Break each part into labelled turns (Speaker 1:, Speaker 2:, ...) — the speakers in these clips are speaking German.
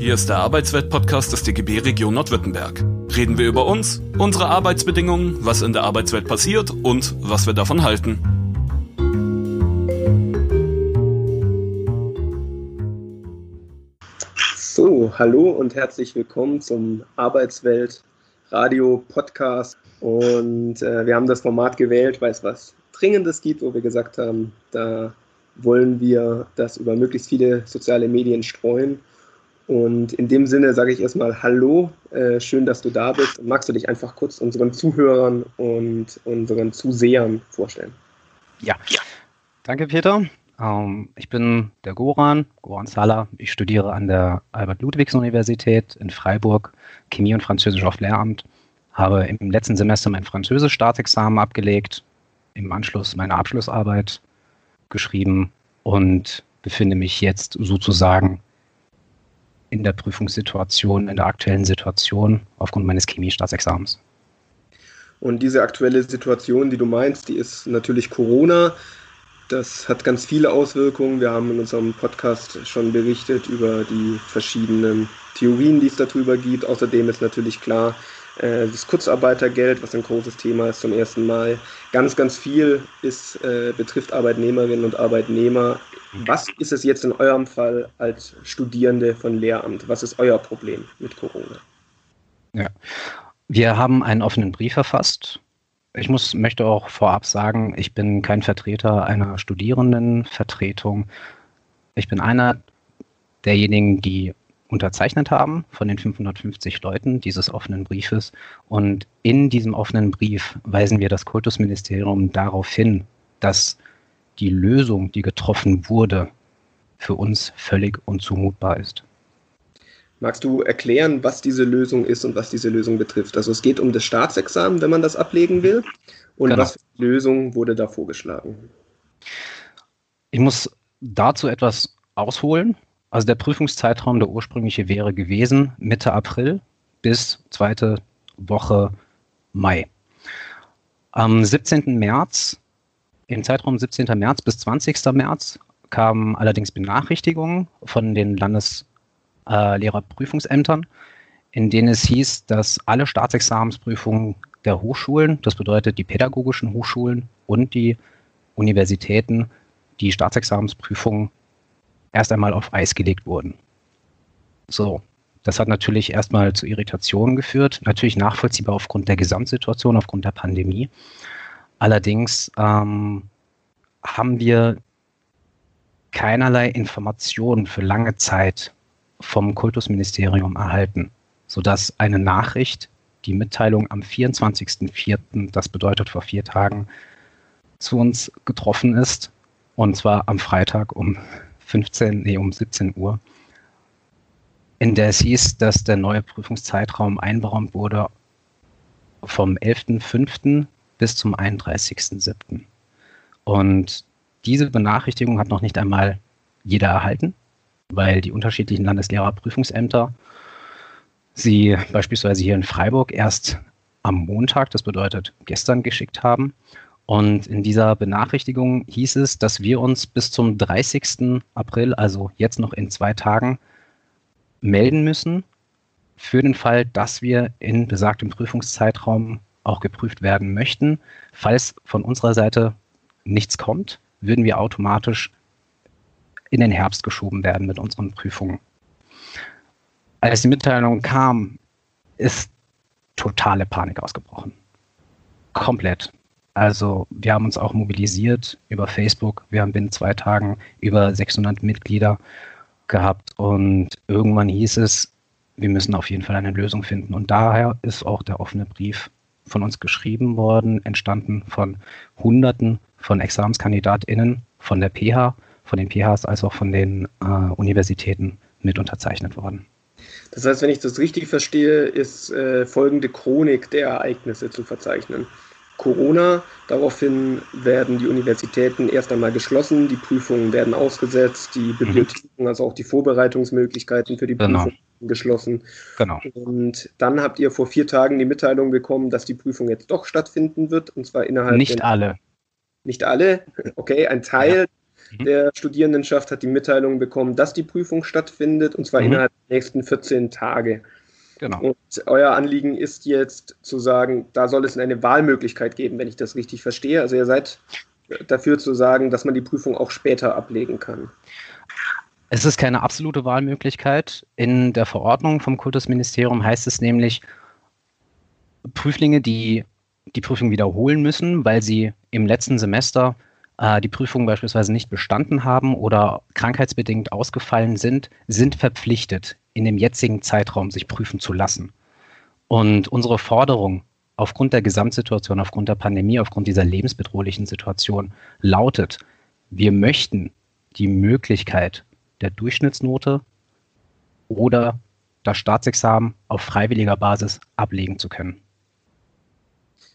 Speaker 1: Hier ist der Arbeitswelt-Podcast des DGB Region Nordwürttemberg. Reden wir über uns, unsere Arbeitsbedingungen, was in der Arbeitswelt passiert und was wir davon halten.
Speaker 2: So, hallo und herzlich willkommen zum Arbeitswelt Radio Podcast. Und äh, wir haben das Format gewählt, weil es was Dringendes gibt, wo wir gesagt haben, da wollen wir das über möglichst viele soziale Medien streuen. Und in dem Sinne sage ich erstmal Hallo, äh, schön, dass du da bist. Magst du dich einfach kurz unseren Zuhörern und unseren Zusehern vorstellen?
Speaker 3: Ja, ja. danke Peter. Ähm, ich bin der Goran, Goran Sala. Ich studiere an der Albert-Ludwigs-Universität in Freiburg Chemie und Französisch auf Lehramt. Habe im letzten Semester mein Französisch-Staatsexamen abgelegt, im Anschluss meine Abschlussarbeit geschrieben und befinde mich jetzt sozusagen in der Prüfungssituation, in der aktuellen Situation aufgrund meines Chemiestaatsexamens.
Speaker 2: Und diese aktuelle Situation, die du meinst, die ist natürlich Corona. Das hat ganz viele Auswirkungen. Wir haben in unserem Podcast schon berichtet über die verschiedenen Theorien, die es darüber gibt. Außerdem ist natürlich klar, äh, das Kurzarbeitergeld, was ein großes Thema ist zum ersten Mal. Ganz, ganz viel ist, äh, betrifft Arbeitnehmerinnen und Arbeitnehmer. Was ist es jetzt in eurem Fall als Studierende von Lehramt? Was ist euer Problem mit Corona?
Speaker 3: Ja. Wir haben einen offenen Brief verfasst. Ich muss, möchte auch vorab sagen, ich bin kein Vertreter einer Studierendenvertretung. Ich bin einer derjenigen, die unterzeichnet haben von den 550 Leuten dieses offenen Briefes. Und in diesem offenen Brief weisen wir das Kultusministerium darauf hin, dass die Lösung, die getroffen wurde, für uns völlig unzumutbar ist.
Speaker 2: Magst du erklären, was diese Lösung ist und was diese Lösung betrifft? Also es geht um das Staatsexamen, wenn man das ablegen will. Und genau. was für Lösung wurde da vorgeschlagen?
Speaker 3: Ich muss dazu etwas ausholen. Also der Prüfungszeitraum, der ursprüngliche wäre gewesen Mitte April bis zweite Woche Mai. Am 17. März, im Zeitraum 17. März bis 20. März, kamen allerdings Benachrichtigungen von den Landeslehrerprüfungsämtern, äh, in denen es hieß, dass alle Staatsexamensprüfungen der Hochschulen, das bedeutet die pädagogischen Hochschulen und die Universitäten, die Staatsexamensprüfungen erst einmal auf Eis gelegt wurden. So, das hat natürlich erstmal zu Irritationen geführt, natürlich nachvollziehbar aufgrund der Gesamtsituation, aufgrund der Pandemie. Allerdings ähm, haben wir keinerlei Informationen für lange Zeit vom Kultusministerium erhalten, sodass eine Nachricht, die Mitteilung am 24.04., das bedeutet vor vier Tagen, zu uns getroffen ist, und zwar am Freitag um 15, nee, um 17 Uhr, in der es hieß, dass der neue Prüfungszeitraum einberaumt wurde vom 11.05. bis zum 31.07. Und diese Benachrichtigung hat noch nicht einmal jeder erhalten, weil die unterschiedlichen Landeslehrerprüfungsämter sie beispielsweise hier in Freiburg erst am Montag, das bedeutet gestern, geschickt haben und in dieser Benachrichtigung hieß es, dass wir uns bis zum 30. April, also jetzt noch in zwei Tagen, melden müssen für den Fall, dass wir in besagtem Prüfungszeitraum auch geprüft werden möchten. Falls von unserer Seite nichts kommt, würden wir automatisch in den Herbst geschoben werden mit unseren Prüfungen. Als die Mitteilung kam, ist totale Panik ausgebrochen. Komplett. Also wir haben uns auch mobilisiert über Facebook. Wir haben binnen zwei Tagen über 600 Mitglieder gehabt und irgendwann hieß es, wir müssen auf jeden Fall eine Lösung finden. Und daher ist auch der offene Brief von uns geschrieben worden, entstanden von Hunderten von ExamenskandidatInnen von der PH, von den PHs als auch von den äh, Universitäten mit unterzeichnet worden.
Speaker 2: Das heißt, wenn ich das richtig verstehe, ist äh, folgende Chronik der Ereignisse zu verzeichnen. Corona. Daraufhin werden die Universitäten erst einmal geschlossen, die Prüfungen werden ausgesetzt, die mhm. Bibliotheken, also auch die Vorbereitungsmöglichkeiten für die genau. Geschlossen. Genau. Und dann habt ihr vor vier Tagen die Mitteilung bekommen, dass die Prüfung jetzt doch stattfinden wird, und zwar innerhalb.
Speaker 3: Nicht alle.
Speaker 2: Nicht alle, okay, ein Teil ja. Mhm. der Studierendenschaft hat die Mitteilung bekommen, dass die Prüfung stattfindet, und zwar mhm. innerhalb nächsten 14 Tage. Genau. Und euer Anliegen ist jetzt zu sagen, da soll es eine Wahlmöglichkeit geben, wenn ich das richtig verstehe. Also ihr seid dafür zu sagen, dass man die Prüfung auch später ablegen kann.
Speaker 3: Es ist keine absolute Wahlmöglichkeit. In der Verordnung vom Kultusministerium heißt es nämlich, Prüflinge, die die Prüfung wiederholen müssen, weil sie im letzten Semester äh, die Prüfung beispielsweise nicht bestanden haben oder krankheitsbedingt ausgefallen sind, sind verpflichtet, in dem jetzigen Zeitraum sich prüfen zu lassen. Und unsere Forderung aufgrund der Gesamtsituation, aufgrund der Pandemie, aufgrund dieser lebensbedrohlichen Situation lautet, wir möchten die Möglichkeit der Durchschnittsnote oder das Staatsexamen auf freiwilliger Basis ablegen zu können.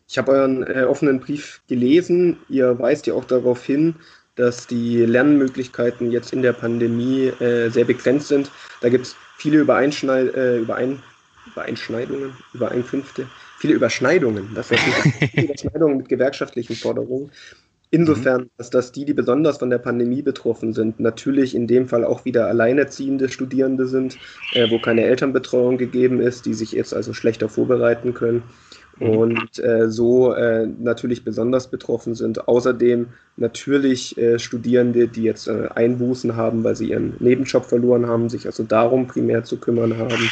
Speaker 2: Ich habe euren äh, offenen Brief gelesen. Ihr weist ja auch darauf hin, dass die Lernmöglichkeiten jetzt in der Pandemie äh, sehr begrenzt sind. Da gibt es viele Übereinschneid äh, Überein Übereinschneidungen, Übereinkünfte, viele Überschneidungen. Das heißt, viele Überschneidungen mit gewerkschaftlichen Forderungen. Insofern, mhm. dass das die, die besonders von der Pandemie betroffen sind, natürlich in dem Fall auch wieder alleinerziehende Studierende sind, äh, wo keine Elternbetreuung gegeben ist, die sich jetzt also schlechter vorbereiten können. Mhm. und äh, so äh, natürlich besonders betroffen sind. Außerdem natürlich äh, Studierende, die jetzt äh, Einbußen haben, weil sie ihren Nebenjob verloren haben, sich also darum primär zu kümmern haben.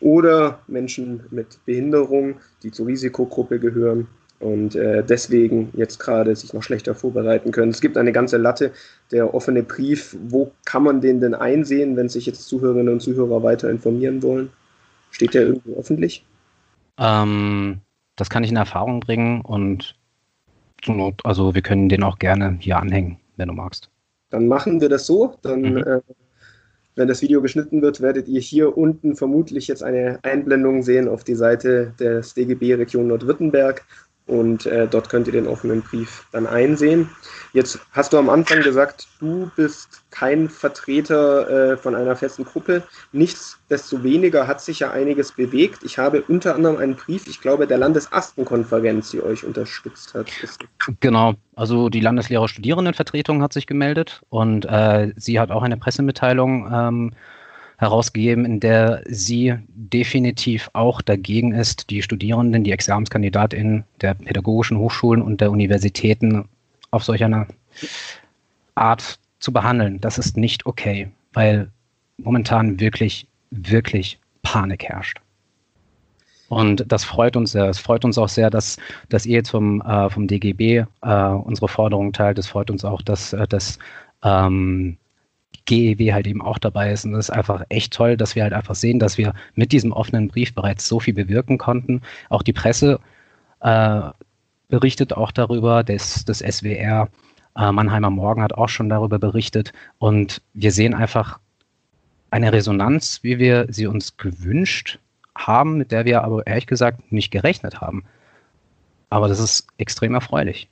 Speaker 2: Oder Menschen mit Behinderung, die zur Risikogruppe gehören und äh, deswegen jetzt gerade sich noch schlechter vorbereiten können. Es gibt eine ganze Latte. Der offene Brief, wo kann man den denn einsehen, wenn sich jetzt Zuhörerinnen und Zuhörer weiter informieren wollen? Steht der irgendwo öffentlich?
Speaker 3: Ähm, das kann ich in Erfahrung bringen und zur Not, also wir können den auch gerne hier anhängen, wenn du magst.
Speaker 2: Dann machen wir das so. Dann, mhm. äh, wenn das Video geschnitten wird, werdet ihr hier unten vermutlich jetzt eine Einblendung sehen auf die Seite des DGB Region Nordwürttemberg und äh, dort könnt ihr den offenen Brief dann einsehen. Jetzt hast du am Anfang gesagt, du bist kein Vertreter äh, von einer festen Gruppe. Nichtsdestoweniger hat sich ja einiges bewegt. Ich habe unter anderem einen Brief, ich glaube, der Landesastenkonferenz, die euch unterstützt hat.
Speaker 3: Genau, also die Landeslehrer Studierendenvertretung hat sich gemeldet und äh, sie hat auch eine Pressemitteilung ähm, herausgegeben, in der sie definitiv auch dagegen ist, die Studierenden, die ExamenskandidatInnen der pädagogischen Hochschulen und der Universitäten auf solch eine Art zu behandeln. Das ist nicht okay, weil momentan wirklich, wirklich Panik herrscht. Und das freut uns sehr. Es freut uns auch sehr, dass, dass ihr jetzt vom, äh, vom DGB äh, unsere Forderungen teilt. Es freut uns auch, dass, äh, dass ähm, GEW halt eben auch dabei ist. Und das ist einfach echt toll, dass wir halt einfach sehen, dass wir mit diesem offenen Brief bereits so viel bewirken konnten. Auch die Presse äh, berichtet auch darüber, das, das SWR äh, Mannheimer Morgen hat auch schon darüber berichtet. Und wir sehen einfach eine Resonanz, wie wir sie uns gewünscht haben, mit der wir aber ehrlich gesagt nicht gerechnet haben. Aber das ist extrem erfreulich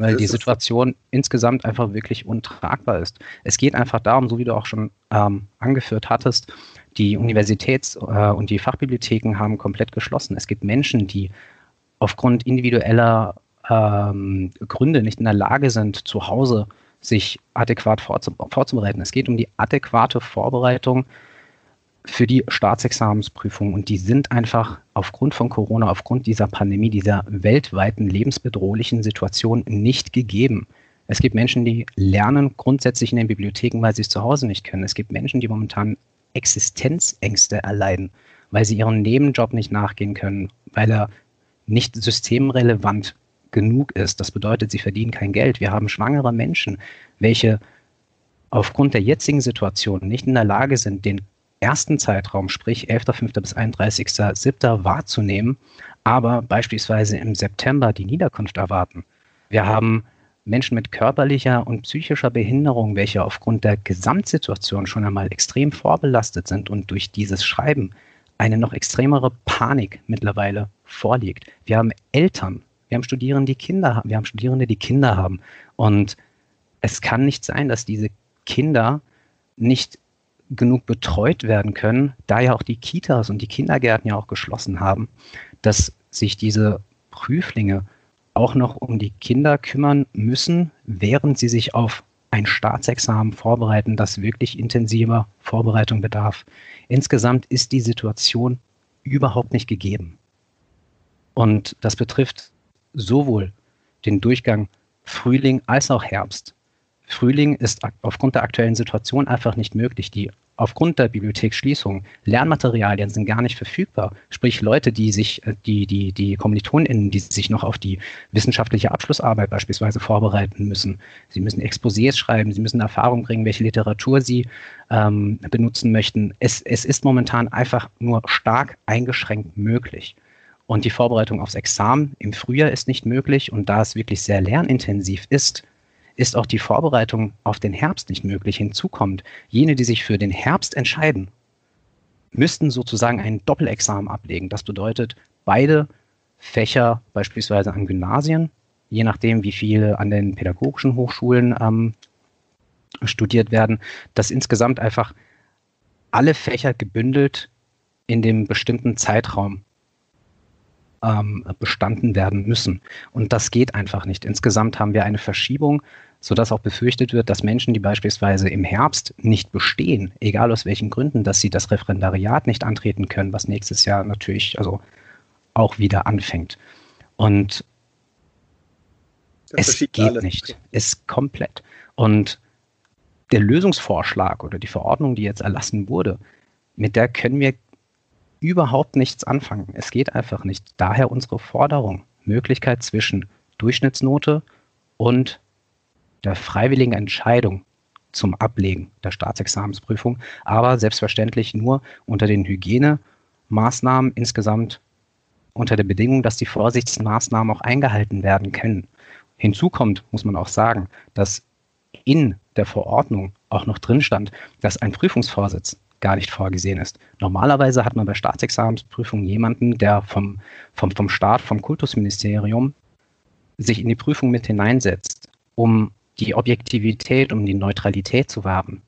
Speaker 3: weil die Situation insgesamt einfach wirklich untragbar ist. Es geht einfach darum, so wie du auch schon ähm, angeführt hattest, die Universitäts- äh, und die Fachbibliotheken haben komplett geschlossen. Es gibt Menschen, die aufgrund individueller ähm, Gründe nicht in der Lage sind, zu Hause sich adäquat vorzubereiten. Es geht um die adäquate Vorbereitung für die Staatsexamensprüfung und die sind einfach aufgrund von Corona, aufgrund dieser Pandemie, dieser weltweiten lebensbedrohlichen Situation nicht gegeben. Es gibt Menschen, die lernen grundsätzlich in den Bibliotheken, weil sie es zu Hause nicht können. Es gibt Menschen, die momentan Existenzängste erleiden, weil sie ihren Nebenjob nicht nachgehen können, weil er nicht systemrelevant genug ist. Das bedeutet, sie verdienen kein Geld. Wir haben schwangere Menschen, welche aufgrund der jetzigen Situation nicht in der Lage sind, den ersten Zeitraum, sprich 11.05. bis 31.07. wahrzunehmen, aber beispielsweise im September die Niederkunft erwarten. Wir haben Menschen mit körperlicher und psychischer Behinderung, welche aufgrund der Gesamtsituation schon einmal extrem vorbelastet sind und durch dieses Schreiben eine noch extremere Panik mittlerweile vorliegt. Wir haben Eltern, wir haben Studierende, die Kinder haben, wir haben Studierende, die Kinder haben. Und es kann nicht sein, dass diese Kinder nicht genug betreut werden können, da ja auch die Kitas und die Kindergärten ja auch geschlossen haben, dass sich diese Prüflinge auch noch um die Kinder kümmern müssen, während sie sich auf ein Staatsexamen vorbereiten, das wirklich intensiver Vorbereitung bedarf. Insgesamt ist die Situation überhaupt nicht gegeben. Und das betrifft sowohl den Durchgang Frühling als auch Herbst. Frühling ist aufgrund der aktuellen Situation einfach nicht möglich. Die aufgrund der Bibliotheksschließung Lernmaterialien sind gar nicht verfügbar. Sprich, Leute, die sich, äh, die, die, die KommilitonInnen, die sich noch auf die wissenschaftliche Abschlussarbeit beispielsweise vorbereiten müssen. Sie müssen Exposés schreiben, sie müssen Erfahrung bringen, welche Literatur sie ähm, benutzen möchten. Es, es ist momentan einfach nur stark eingeschränkt möglich. Und die Vorbereitung aufs Examen im Frühjahr ist nicht möglich. Und da es wirklich sehr lernintensiv ist, ist auch die Vorbereitung auf den Herbst nicht möglich. Hinzu kommt, jene, die sich für den Herbst entscheiden, müssten sozusagen ein Doppelexamen ablegen. Das bedeutet, beide Fächer beispielsweise an Gymnasien, je nachdem, wie viele an den pädagogischen Hochschulen ähm, studiert werden, dass insgesamt einfach alle Fächer gebündelt in dem bestimmten Zeitraum ähm, bestanden werden müssen. Und das geht einfach nicht. Insgesamt haben wir eine Verschiebung sodass auch befürchtet wird, dass Menschen, die beispielsweise im Herbst nicht bestehen, egal aus welchen Gründen, dass sie das Referendariat nicht antreten können, was nächstes Jahr natürlich also auch wieder anfängt. Und das es geht alles. nicht. Es komplett. Und der Lösungsvorschlag oder die Verordnung, die jetzt erlassen wurde, mit der können wir überhaupt nichts anfangen. Es geht einfach nicht. Daher unsere Forderung, Möglichkeit zwischen Durchschnittsnote und der freiwilligen Entscheidung zum Ablegen der Staatsexamensprüfung, aber selbstverständlich nur unter den Hygienemaßnahmen insgesamt unter der Bedingung, dass die Vorsichtsmaßnahmen auch eingehalten werden können. Hinzu kommt, muss man auch sagen, dass in der Verordnung auch noch drin stand, dass ein Prüfungsvorsitz gar nicht vorgesehen ist. Normalerweise hat man bei Staatsexamensprüfungen jemanden, der vom, vom, vom Staat, vom Kultusministerium sich in die Prüfung mit hineinsetzt, um die Objektivität, um die Neutralität zu wahren.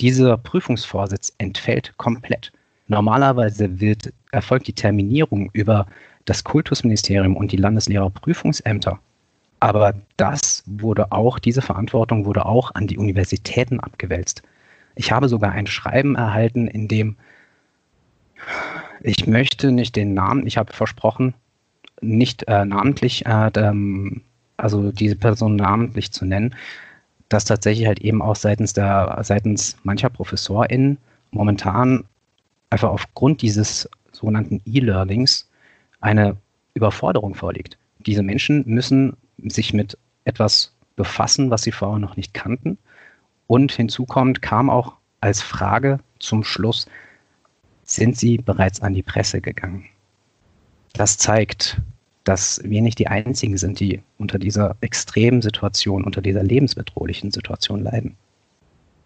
Speaker 3: Dieser Prüfungsvorsitz entfällt komplett. Normalerweise wird, erfolgt die Terminierung über das Kultusministerium und die Landeslehrerprüfungsämter. Aber das wurde auch, diese Verantwortung wurde auch an die Universitäten abgewälzt. Ich habe sogar ein Schreiben erhalten, in dem ich möchte nicht den Namen, ich habe versprochen, nicht äh, namentlich äh, also diese Person namentlich zu nennen, dass tatsächlich halt eben auch seitens der, seitens mancher ProfessorInnen momentan einfach aufgrund dieses sogenannten E-Learnings eine Überforderung vorliegt. Diese Menschen müssen sich mit etwas befassen, was sie vorher noch nicht kannten. Und hinzu kommt, kam auch als Frage zum Schluss, sind sie bereits an die Presse gegangen? Das zeigt, dass wir nicht die Einzigen sind, die unter dieser extremen Situation, unter dieser lebensbedrohlichen Situation leiden.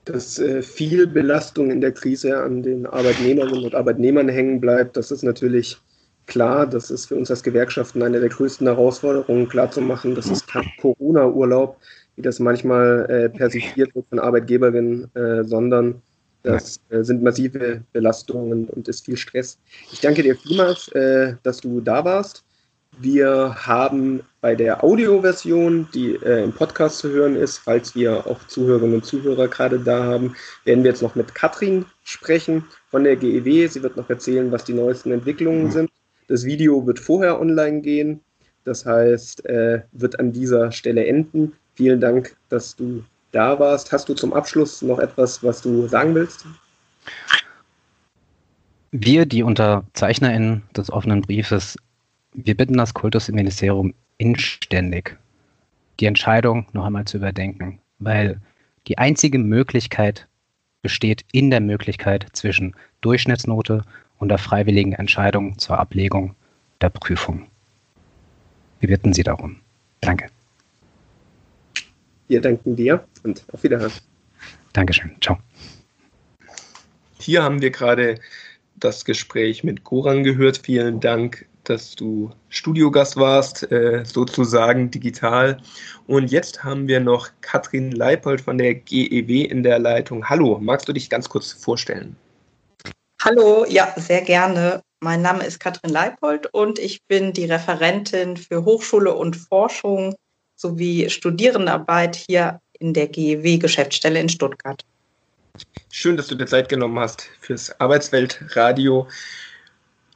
Speaker 2: Dass äh, viel Belastung in der Krise an den Arbeitnehmerinnen und Arbeitnehmern hängen bleibt, das ist natürlich klar. Das ist für uns als Gewerkschaften eine der größten Herausforderungen, klarzumachen. Das ist kein Corona-Urlaub, wie das manchmal äh, persifliert wird von Arbeitgeberinnen, äh, sondern das äh, sind massive Belastungen und ist viel Stress. Ich danke dir vielmals, äh, dass du da warst. Wir haben bei der Audioversion, die äh, im Podcast zu hören ist, falls wir auch Zuhörerinnen und Zuhörer gerade da haben, werden wir jetzt noch mit Katrin sprechen von der GEW. Sie wird noch erzählen, was die neuesten Entwicklungen sind. Das Video wird vorher online gehen. Das heißt, äh, wird an dieser Stelle enden. Vielen Dank, dass du da warst. Hast du zum Abschluss noch etwas, was du sagen willst?
Speaker 3: Wir, die UnterzeichnerInnen des offenen Briefes, wir bitten das Kultusministerium inständig, die Entscheidung noch einmal zu überdenken, weil die einzige Möglichkeit besteht in der Möglichkeit zwischen Durchschnittsnote und der freiwilligen Entscheidung zur Ablegung der Prüfung. Wir bitten Sie darum. Danke.
Speaker 2: Wir danken dir und auf Wiederhören.
Speaker 3: Dankeschön. Ciao.
Speaker 2: Hier haben wir gerade das Gespräch mit Goran gehört. Vielen Dank dass du Studiogast warst, äh, sozusagen digital. Und jetzt haben wir noch Katrin Leipold von der GEW in der Leitung. Hallo, magst du dich ganz kurz vorstellen?
Speaker 4: Hallo, ja, sehr gerne. Mein Name ist Katrin Leipold und ich bin die Referentin für Hochschule und Forschung sowie Studierendenarbeit hier in der GEW-Geschäftsstelle in Stuttgart.
Speaker 2: Schön, dass du dir Zeit genommen hast fürs Arbeitsweltradio.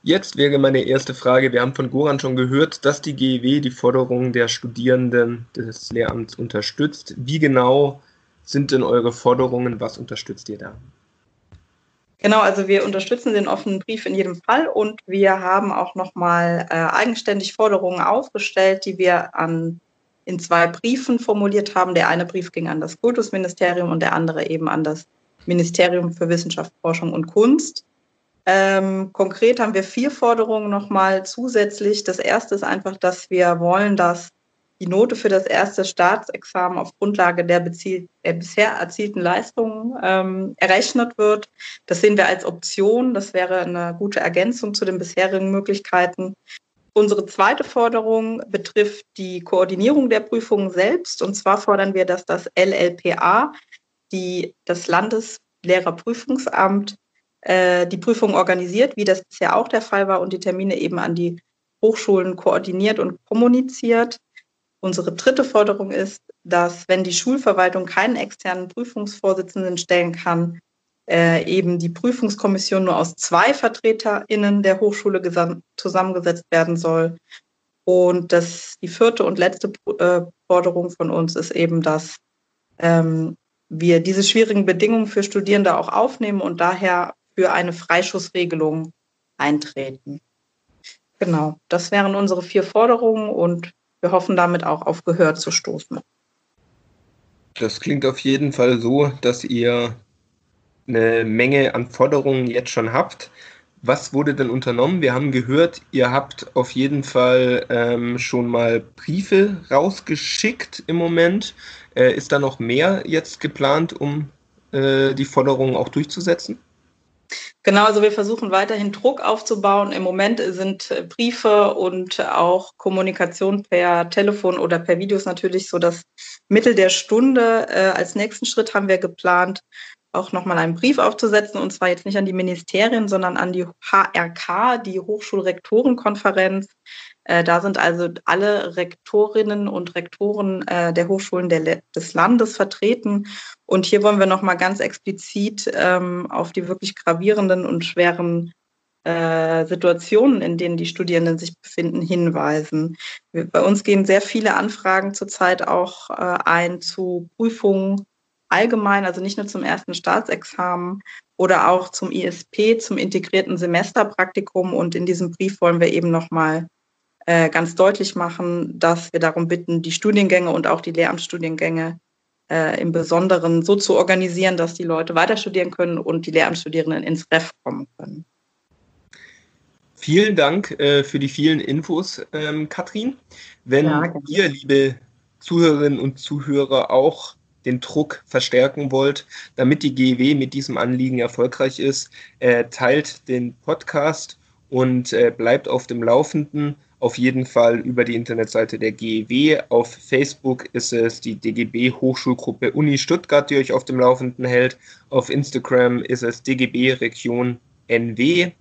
Speaker 2: Jetzt wäre meine erste Frage. Wir haben von Goran schon gehört, dass die GEW die Forderungen der Studierenden des Lehramts unterstützt. Wie genau sind denn eure Forderungen? Was unterstützt ihr da?
Speaker 4: Genau, also wir unterstützen den offenen Brief in jedem Fall und wir haben auch nochmal äh, eigenständig Forderungen aufgestellt, die wir an, in zwei Briefen formuliert haben. Der eine Brief ging an das Kultusministerium und der andere eben an das Ministerium für Wissenschaft, Forschung und Kunst. Ähm, konkret haben wir vier Forderungen nochmal zusätzlich. Das erste ist einfach, dass wir wollen, dass die Note für das erste Staatsexamen auf Grundlage der, der bisher erzielten Leistungen ähm, errechnet wird. Das sehen wir als Option. Das wäre eine gute Ergänzung zu den bisherigen Möglichkeiten. Unsere zweite Forderung betrifft die Koordinierung der Prüfungen selbst. Und zwar fordern wir, dass das LLPA, die, das Landeslehrerprüfungsamt, äh, die Prüfung organisiert, wie das bisher auch der Fall war, und die Termine eben an die Hochschulen koordiniert und kommuniziert. Unsere dritte Forderung ist, dass wenn die Schulverwaltung keinen externen Prüfungsvorsitzenden stellen kann, äh, eben die Prüfungskommission nur aus zwei VertreterInnen der Hochschule zusammengesetzt werden soll. Und das, die vierte und letzte äh, Forderung von uns ist eben, dass ähm, wir diese schwierigen Bedingungen für Studierende auch aufnehmen und daher für eine Freischussregelung eintreten. Genau, das wären unsere vier Forderungen und wir hoffen damit auch auf Gehör zu stoßen.
Speaker 2: Das klingt auf jeden Fall so, dass ihr eine Menge an Forderungen jetzt schon habt. Was wurde denn unternommen? Wir haben gehört, ihr habt auf jeden Fall ähm, schon mal Briefe rausgeschickt im Moment. Äh, ist da noch mehr jetzt geplant, um äh, die Forderungen auch durchzusetzen?
Speaker 4: Genau, also wir versuchen weiterhin Druck aufzubauen. Im Moment sind äh, Briefe und auch Kommunikation per Telefon oder per Videos natürlich so das Mittel der Stunde. Äh, als nächsten Schritt haben wir geplant, auch nochmal einen Brief aufzusetzen, und zwar jetzt nicht an die Ministerien, sondern an die HRK, die Hochschulrektorenkonferenz, äh, da sind also alle Rektorinnen und Rektoren äh, der Hochschulen des Landes vertreten. Und hier wollen wir nochmal ganz explizit ähm, auf die wirklich gravierenden und schweren äh, Situationen, in denen die Studierenden sich befinden, hinweisen. bei uns gehen sehr viele Anfragen zurzeit auch ein zu Prüfungen allgemein, also nicht nur zum ersten Staatsexamen oder auch zum ISP, zum integrierten Semesterpraktikum. Und in diesem Brief wollen wir eben nochmal äh, ganz deutlich machen, dass wir darum bitten, die Studiengänge und auch die Lehramtsstudiengänge äh, im Besonderen so zu organisieren, dass die Leute weiter studieren können und die Lehramtsstudierenden ins Ref kommen können.
Speaker 2: Vielen Dank äh, für die vielen Infos, ähm, Katrin. Wenn ja, ihr, liebe Zuhörerinnen und Zuhörer, auch den Druck verstärken wollt, damit die GEW mit diesem Anliegen erfolgreich ist, äh, teilt den Podcast und äh, bleibt auf dem Laufenden auf jeden Fall über die Internetseite der GEW. Auf Facebook ist es die DGB Hochschulgruppe Uni Stuttgart, die euch auf dem Laufenden hält. Auf Instagram ist es DGB Region NW.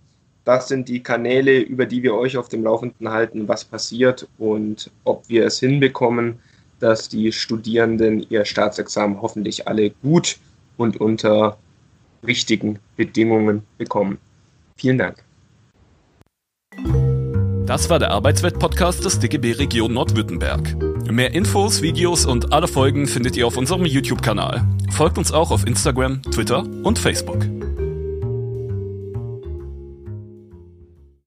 Speaker 2: Das sind die Kanäle, über die wir euch auf dem Laufenden halten, was passiert und ob wir es hinbekommen, dass die Studierenden ihr Staatsexamen hoffentlich alle gut und unter richtigen Bedingungen bekommen. Vielen Dank.
Speaker 1: Das war der Arbeitswelt-Podcast des DGB Region Nordwürttemberg. Mehr Infos, Videos und alle Folgen findet ihr auf unserem YouTube-Kanal. Folgt uns auch auf Instagram, Twitter und Facebook.